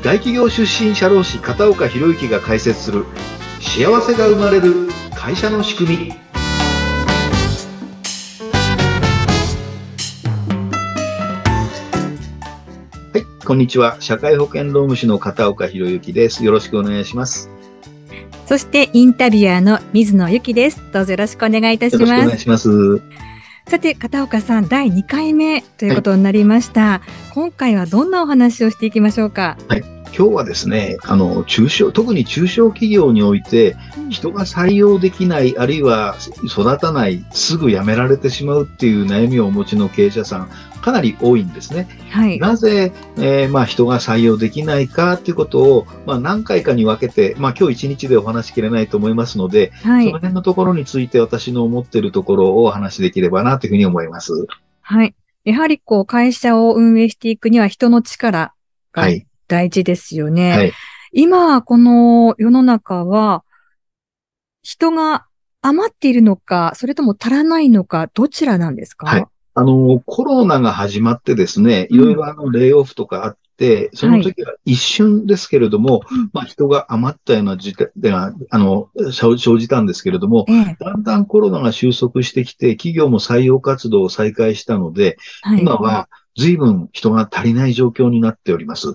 大企業出身社労士片岡博之が解説する幸せが生まれる会社の仕組み。はいこんにちは。社会保険労務士の片岡博之です。よろしくお願いします。そしてインタビュアーの水野由紀です。どうぞよろしくお願いいたします。よろしくお願いしますさて、片岡さん、第2回目ということになりました。はい、今回はどんなお話をしていきましょうか？はい。今日はですね、あの、中小、特に中小企業において、人が採用できない、あるいは育たない、すぐ辞められてしまうっていう悩みをお持ちの経営者さん、かなり多いんですね。はい、なぜ、えー、まあ、人が採用できないかということを、まあ、何回かに分けて、まあ、今日一日でお話しきれないと思いますので、はい、その辺のところについて私の思っているところをお話しできればなというふうに思います。はい。やはりこう、会社を運営していくには人の力が大事ですよね。はい、今、この世の中は、人が余っているのか、それとも足らないのか、どちらなんですか、はい、あの、コロナが始まってですね、いろいろあの、レイオフとかあって、その時は一瞬ですけれども、はい、まあ人が余ったような時点が、あの、生じたんですけれども、だんだんコロナが収束してきて、企業も採用活動を再開したので、はい、今は随分人が足りない状況になっております。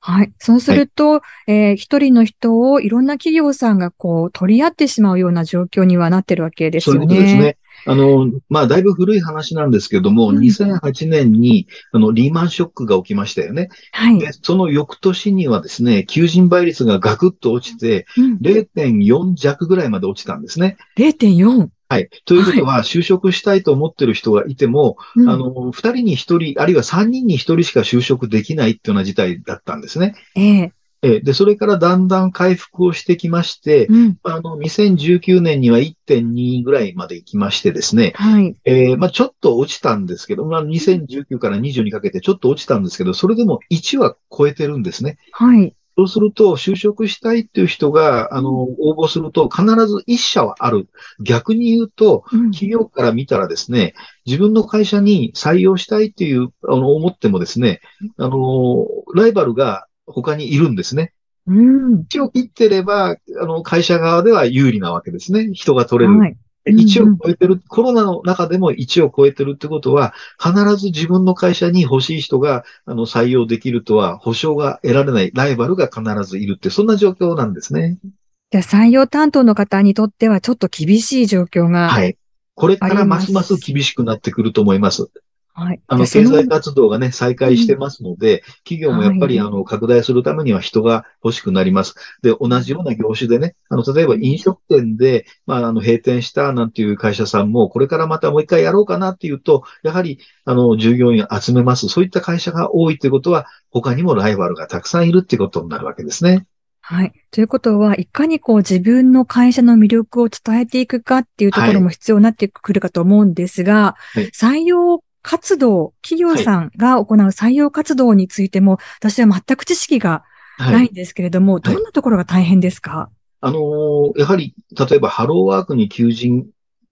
はい。そうすると、はい、えー、一人の人をいろんな企業さんがこう取り合ってしまうような状況にはなってるわけですよね。そういうことですね。あの、まあ、だいぶ古い話なんですけども、うん、2008年に、あの、リーマンショックが起きましたよね。はい。で、その翌年にはですね、求人倍率がガクッと落ちて、うん、0.4弱ぐらいまで落ちたんですね。0.4? はい。ということは、就職したいと思ってる人がいても、はい、あの、二人に一人、あるいは三人に一人しか就職できないっていうような事態だったんですね。えええで、それからだんだん回復をしてきまして、うん、あの、2019年には1.2ぐらいまで行きましてですね、はい。えー、まあちょっと落ちたんですけど、まあ2019から20にかけてちょっと落ちたんですけど、それでも1は超えてるんですね。はい。そうすると、就職したいっていう人が、あの、応募すると、必ず一社はある。逆に言うと、企業から見たらですね、自分の会社に採用したいっていう、あの、思ってもですね、あの、ライバルが他にいるんですね。うん。1を切ってれば、あの、会社側では有利なわけですね。人が取れる。はい1を超えてる、コロナの中でも1を超えてるってことは、必ず自分の会社に欲しい人があの採用できるとは保証が得られないライバルが必ずいるって、そんな状況なんですね。じゃあ採用担当の方にとってはちょっと厳しい状況が。はい。これからますます厳しくなってくると思います。はい。あの、経済活動がね、再開してますので、企業もやっぱり、あの、拡大するためには人が欲しくなります。で、同じような業種でね、あの、例えば飲食店で、まあ、あの、閉店したなんていう会社さんも、これからまたもう一回やろうかなっていうと、やはり、あの、従業員集めます。そういった会社が多いということは、他にもライバルがたくさんいるっていうことになるわけですね。はい。ということは、いかにこう自分の会社の魅力を伝えていくかっていうところも必要になってくるかと思うんですが、はい、採用活動、企業さんが行う採用活動についても、はい、私は全く知識がないんですけれども、はい、どんなところが大変ですか、あのー、やはり、例えばハローワークに求人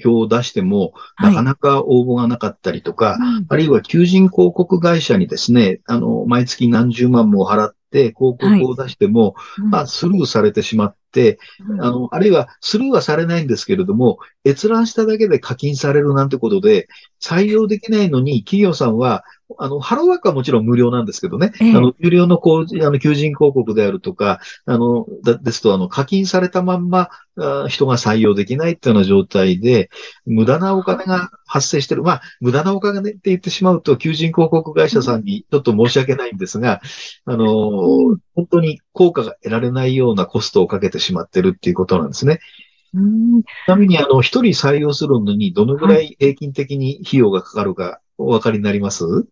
票を出しても、なかなか応募がなかったりとか、はい、あるいは求人広告会社にですね、あの、毎月何十万も払って広告を出しても、はい。まあ、スルーされてしまって、あの、あるいはスルーはされないんですけれども、閲覧しただけで課金されるなんてことで、採用できないのに企業さんはあの、ハローワークはもちろん無料なんですけどね、ええ、あの、有料のこう、あの、求人広告であるとか、あの、ですと、あの、課金されたまんまあ、人が採用できないっていうような状態で、無駄なお金が発生してる。まあ、無駄なお金って言ってしまうと、求人広告会社さんにちょっと申し訳ないんですが、あの、本当に効果が得られないようなコストをかけてしまってるっていうことなんですね。ちなみに、あの、一人採用するのにどのぐらい平均的に費用がかかるかお分かりになります、はい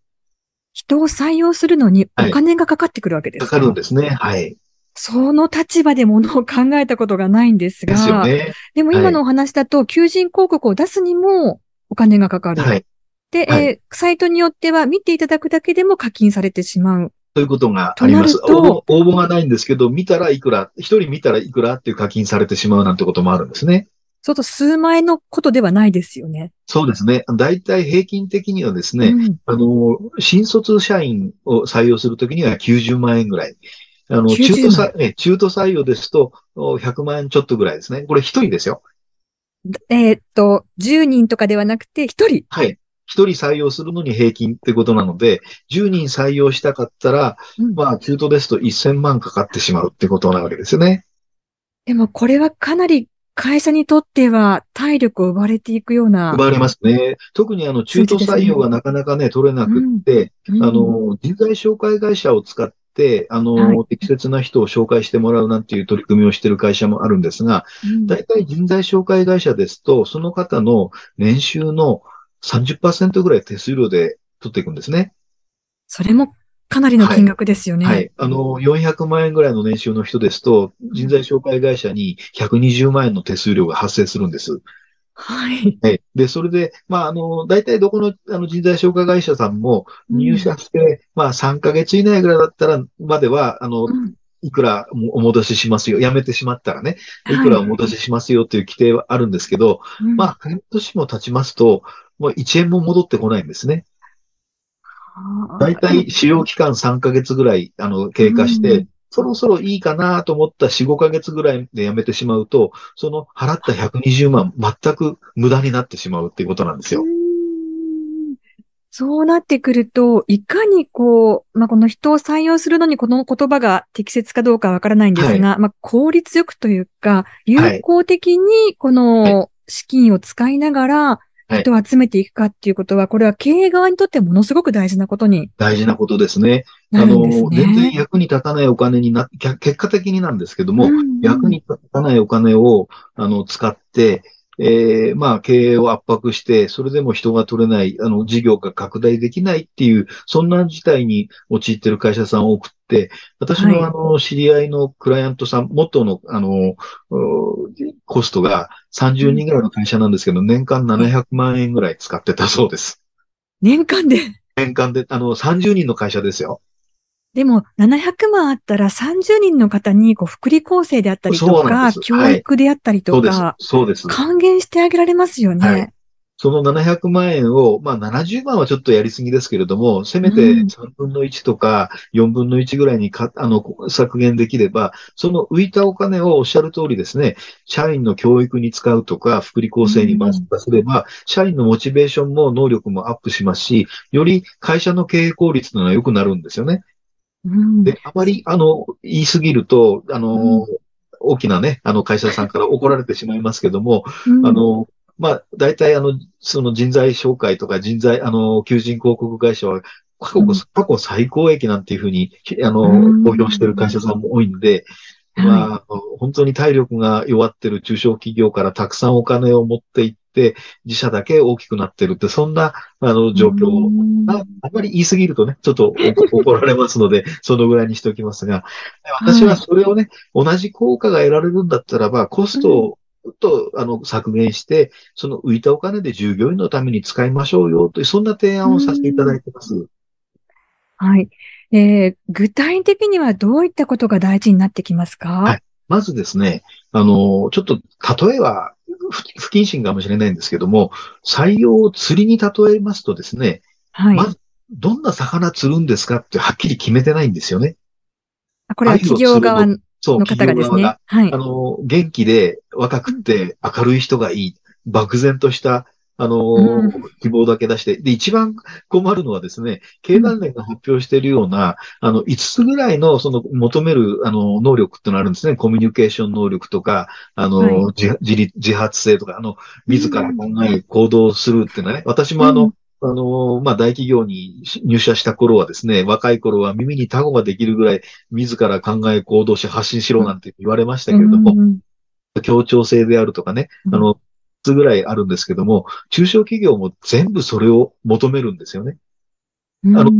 人を採用するのにお金がかかってくるわけですか、はい、かかるんですね。はい。その立場でものを考えたことがないんですが、ですよね、でも今のお話だと、求人広告を出すにもお金がかかる。はい。で、はい、えー、サイトによっては見ていただくだけでも課金されてしまう。ということがあります。応募がないんですけど、見たらいくら、一人見たらいくらっていう課金されてしまうなんてこともあるんですね。そうと数万円のことではないですよね。そうですね。大体平均的にはですね、うん、あの、新卒社員を採用するときには90万円ぐらい。あの、中途採、中途採用ですと100万円ちょっとぐらいですね。これ一人ですよ。えー、っと、10人とかではなくて一人。はい。一人採用するのに平均ってことなので、10人採用したかったら、うん、まあ、中途ですと1000万かかってしまうってことなわけですよね。でも、これはかなり会社にとっては体力を奪われていくような。奪われますね。特にあの、中途採用がなかなかね、取れなくって、うんうん、あの、人材紹介会社を使って、あの、はい、適切な人を紹介してもらうなんていう取り組みをしている会社もあるんですが、大体人材紹介会社ですと、その方の年収の30%ぐらい手数料で取っていくんですね。それもかなりの金額ですよね。はい。はい、あの、400万円ぐらいの年収の人ですと、人材紹介会社に120万円の手数料が発生するんです。はい。はい。で、それで、まあ、あの、大体どこのあの人材紹介会社さんも入社して、うん、まあ、3ヶ月以内ぐらいだったら、までは、あの、うんいくらお戻ししますよ。辞めてしまったらね、いくらお戻ししますよっていう規定はあるんですけど、はい、まあ、半年も経ちますと、もう1円も戻ってこないんですね。大体使用期間3ヶ月ぐらい、あの、経過して、うん、そろそろいいかなと思った4、5ヶ月ぐらいで辞めてしまうと、その払った120万、全く無駄になってしまうっていうことなんですよ。そうなってくると、いかにこう、まあ、この人を採用するのにこの言葉が適切かどうかわからないんですが、はい、まあ、効率よくというか、有効的にこの資金を使いながら、人を集めていくかっていうことは、これは経営側にとってものすごく大事なことに。大事なことですね。あの、全然役に立たないお金にな、結果的になんですけども、うんうん、役に立たないお金を、あの、使って、えー、まあ、経営を圧迫して、それでも人が取れない、あの、事業が拡大できないっていう、そんな事態に陥っている会社さん多くって、私のあの、知り合いのクライアントさん、元の、あの、コストが30人ぐらいの会社なんですけど、年間700万円ぐらい使ってたそうです。年間で年間で、あの、30人の会社ですよ。でも、700万あったら30人の方にこう福利厚生であったりとか、教育であったりとか、そうです。還元してあげられますよね。はい、その700万円を、まあ70万はちょっとやりすぎですけれども、せめて3分の1とか4分の1ぐらいにか、あの、削減できれば、その浮いたお金をおっしゃる通りですね、社員の教育に使うとか、福利厚生に回すれば、社員のモチベーションも能力もアップしますし、より会社の経営効率というのは良くなるんですよね。で、あまり、あの、言いすぎると、あの、うん、大きなね、あの、会社さんから怒られてしまいますけども、うん、あの、まあ、大体、あの、その人材紹介とか人材、あの、求人広告会社は、過去、過去最高益なんていうふうに、あの、公表している会社さんも多いんで、まあ、本当に体力が弱ってる中小企業からたくさんお金を持っていって、自社だけ大きくなってるって、そんな、あの、状況あ。あまり言い過ぎるとね、ちょっと 怒られますので、そのぐらいにしておきますが、私はそれをね、同じ効果が得られるんだったらば、コストをと、あの、削減して、その浮いたお金で従業員のために使いましょうよという、そんな提案をさせていただいてます。はい。えー、具体的にはどういったことが大事になってきますか？はい。まずですね、あの、ちょっと、例えは不謹慎かもしれないんですけども、採用を釣りに例えますとですね、はい。まず、どんな魚釣るんですかってはっきり決めてないんですよね。これは企業側の方がですね。はい。あの、元気で若くて明るい人がいい。漠然としたあの、うん、希望だけ出して、で、一番困るのはですね、経団連が発表しているような、あの、5つぐらいの、その、求める、あの、能力ってのあるんですね。コミュニケーション能力とか、あの、はい、自自発性とか、あの、自ら考え、行動するっていうのはね、私もあの、あの、まあ、大企業に入社した頃はですね、若い頃は耳にタゴができるぐらい、自ら考え、行動し、発信しろなんて言われましたけれども、協調性であるとかね、あの、つぐらいあるんですけども、中小企業も全部それを求めるんですよね。あの、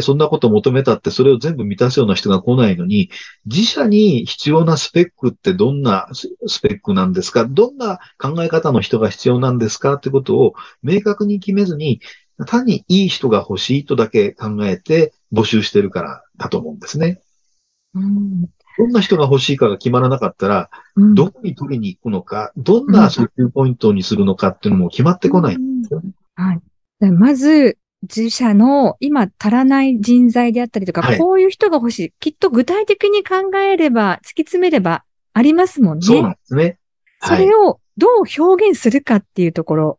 そんなこと求めたってそれを全部満たすような人が来ないのに、自社に必要なスペックってどんなスペックなんですか？どんな考え方の人が必要なんですか？ってことを明確に決めずに、単にいい人が欲しいとだけ考えて募集してるからだと思うんですね。うんどんな人が欲しいかが決まらなかったら、うん、どこに取りに行くのか、どんな訴求ポイントにするのかっていうのも決まってこないんですよね。はい。まず、自社の今足らない人材であったりとか、はい、こういう人が欲しい。きっと具体的に考えれば、突き詰めればありますもんね。そうなんですね。それをどう表現するかっていうところ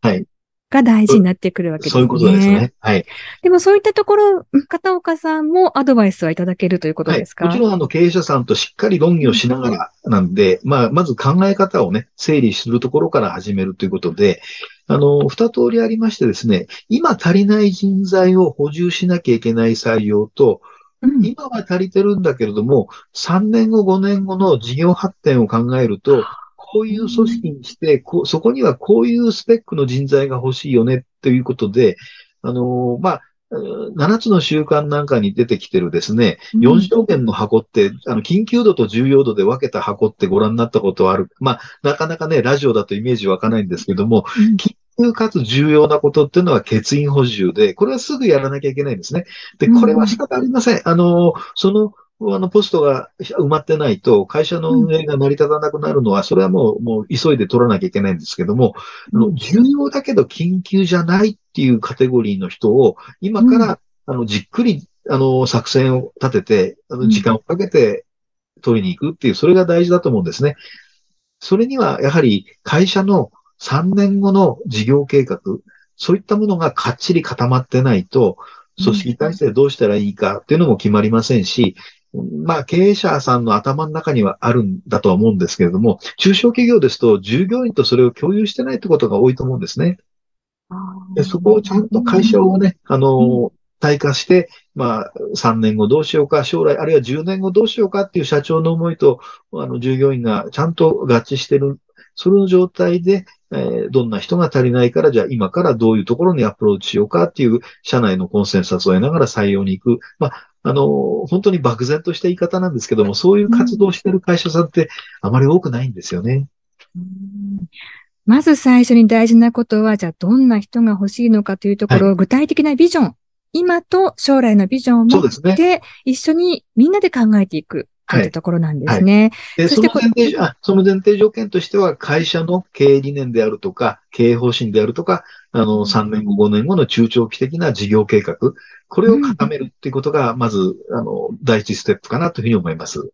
が大事になってくるわけですね。そういうことですね。はい。でもそういったところ、片岡さんもアドバイスはいただけるということですか、はい、もちろんあの経営者さんとしっかり論議をしながらなんで、まあ、まず考え方をね、整理するところから始めるということで、あの、二通りありましてですね、今足りない人材を補充しなきゃいけない採用と、今は足りてるんだけれども、3年後、5年後の事業発展を考えると、こういう組織にして、こそこにはこういうスペックの人材が欲しいよねということで、あのー、まあ、7つの習慣なんかに出てきてるですね、4証券の箱って、あの、緊急度と重要度で分けた箱ってご覧になったことはある。まあ、なかなかね、ラジオだとイメージ湧かないんですけども、緊急かつ重要なことっていうのは欠員補充で、これはすぐやらなきゃいけないんですね。で、これは仕方ありません。あの、その、あの、ポストが埋まってないと、会社の運営が成り立たなくなるのは、それはもう、もう急いで取らなきゃいけないんですけども、あの重要だけど緊急じゃないっていうカテゴリーの人を、今から、あの、じっくり、あの、作戦を立てて、あの、時間をかけて取りに行くっていう、それが大事だと思うんですね。それには、やはり会社の3年後の事業計画、そういったものがかっちり固まってないと、組織体制どうしたらいいかっていうのも決まりませんし、まあ、経営者さんの頭の中にはあるんだとは思うんですけれども、中小企業ですと、従業員とそれを共有してないってことが多いと思うんですね。でそこをちゃんと会社をね、あの、体化して、まあ、3年後どうしようか、将来、あるいは10年後どうしようかっていう社長の思いと、あの、従業員がちゃんと合致してる。その状態で、えー、どんな人が足りないから、じゃあ今からどういうところにアプローチしようかっていう、社内のコンセンサスを得ながら採用に行く。まあ、あの、本当に漠然とした言い方なんですけども、そういう活動をしてる会社さんってあまり多くないんですよね。まず最初に大事なことは、じゃあどんな人が欲しいのかというところを、具体的なビジョン、今と将来のビジョンを持って、一緒にみんなで考えていく。というところなんですね。はい、その前提あ、その前提条件としては、会社の経営理念であるとか、経営方針であるとか、あの、3年後、5年後の中長期的な事業計画、これを固めるっていうことが、まず、あの、第一ステップかなというふうに思います。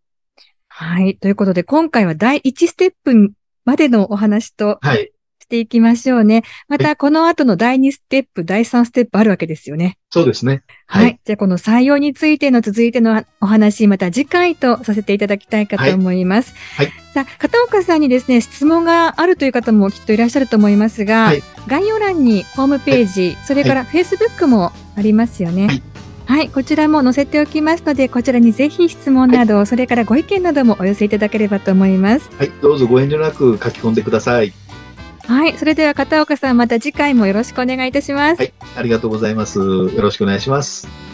はい。ということで、今回は第一ステップまでのお話と、はい。していきましょうね。また、この後の第2ステップ、第3ステップあるわけですよね。そうですね。はい。はい、じゃあ、この採用についての続いてのお話、また次回とさせていただきたいかと思います。はい。はい、さあ、片岡さんにですね、質問があるという方もきっといらっしゃると思いますが、はい、概要欄にホームページ、それから Facebook もありますよね。はいはい、こちらも載せておきますので、こちらにぜひ質問など、はい、それからご意見などもお寄せいただければと思います。はい、どうぞご遠慮なく書き込んでください。はい、それでは片岡さん、また次回もよろしくお願いいたします。はい、ありがとうございます。よろしくお願いします。